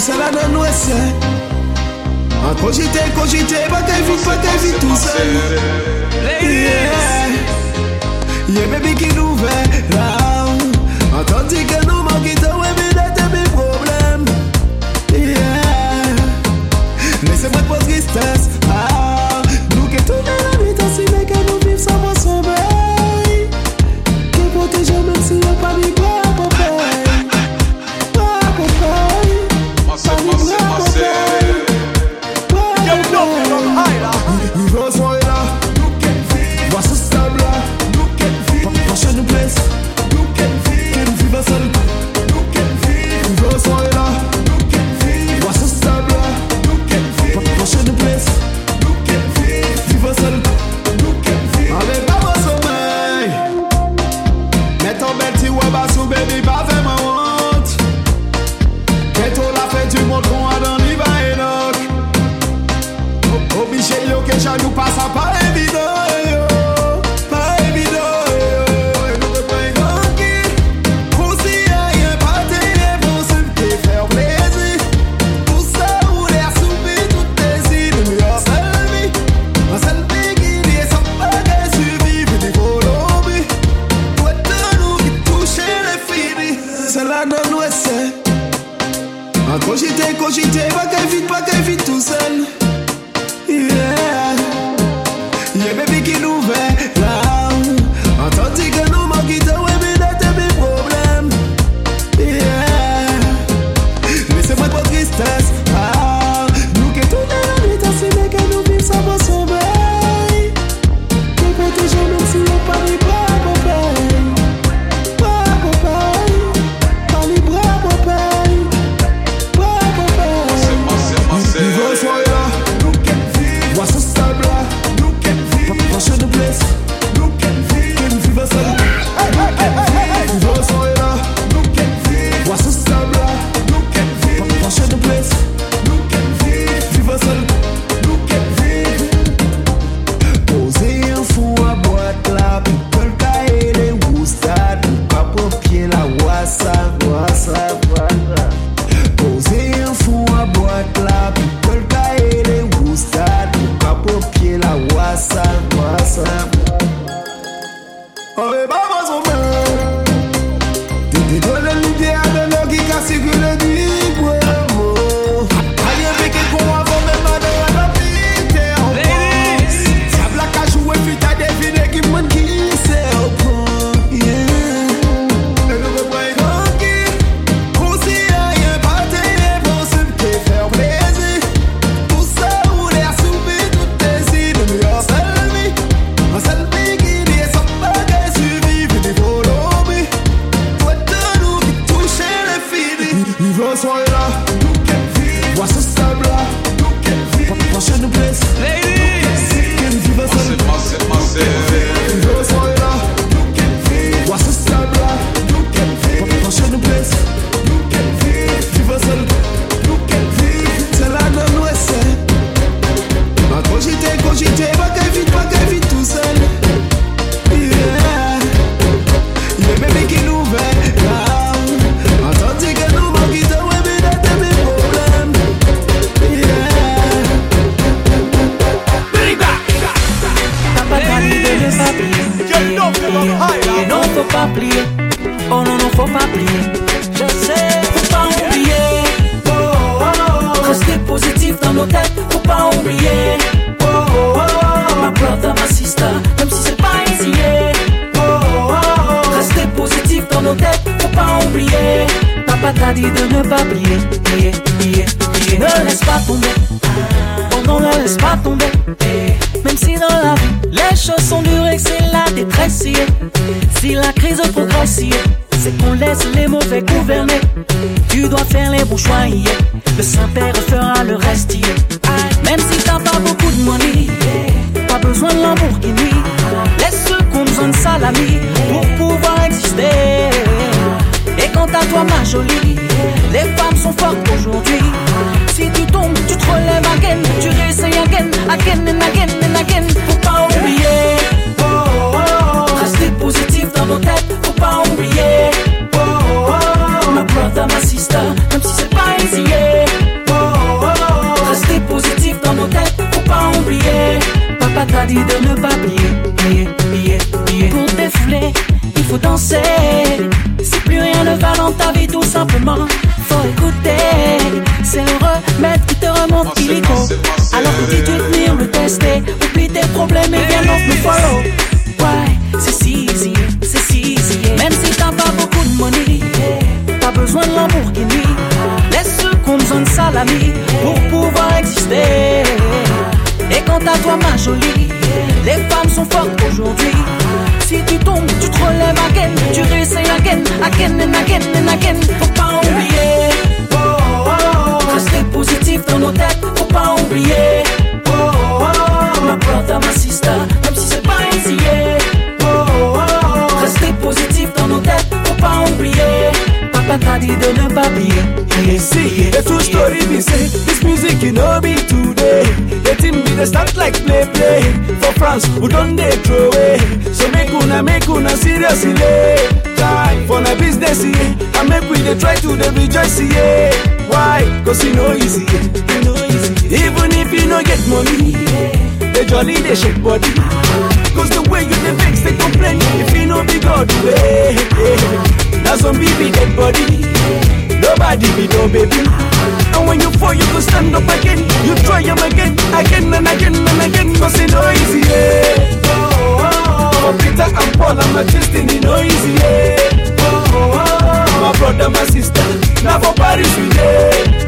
Comme ça la donne ouais ça A cogiter, pas qu'elle vite, pas qu'elle vite tout seul Yeah Yeah baby qui nous verra que nous manquons Kojite, kojite, baka evit, baka evit tou sel Ye, ye bebi ki nou ve pas dit de ne pas prier, Ne laisse pas tomber, oh on ne laisse pas tomber. Même si dans la vie, les choses sont dures et c'est la détresse, si la crise progresse, c'est qu'on laisse les mauvais gouverner. Tu dois faire les bons choix, le Saint-Père fera le reste. Même si t'as pas beaucoup de money, pas besoin de l'amour qui nuit. Laisse ceux qu'on besoin de salami. jolie. Les femmes sont fortes aujourd'hui. ta vie tout simplement. Faut écouter, c'est un remède qui te remonte qui l'écho Alors que tu venir me tester, oublie tes problèmes et viens donc me follow. Ouais, c'est si easy, c'est si easy. Même si t'as pas beaucoup de money, t'as besoin de l'amour qui nuit. Laisse ceux qu'on besoin de salami pour pouvoir exister. Et quant à toi, ma jolie, les femmes sont fortes again and again and again. Faut pas oublier. Oh, oh, oh. Rester positif dans nos têtes. Faut pas oublier. Oh, oh, oh. My brother, my sister. Même si c'est pas easy. Oh, oh, oh. Rester positif dans nos têtes. Faut pas oublier. Papa t'a dit de ne pas oublier. Essayer. The true story we say this music you know be today. The team be the start like play play for France We don't they throw away. So make una make una seriously for my business yeah. I make we dey try to dey rejoice yeah. Why? Cause you no easy. E no easy. Even if you no get money, yeah. the jolly dey shake body. Cause the way you dey vex they complain if you no be God way. Yeah. Na some be dead body. Nobody be no baby. And when you fall, you go stand up again. You try them again, again and again and again. Cause it's no easy, yeah. Peter and Paul, I'm a Christian, it's no easy, yeah brother, my sister. Now for Paris today.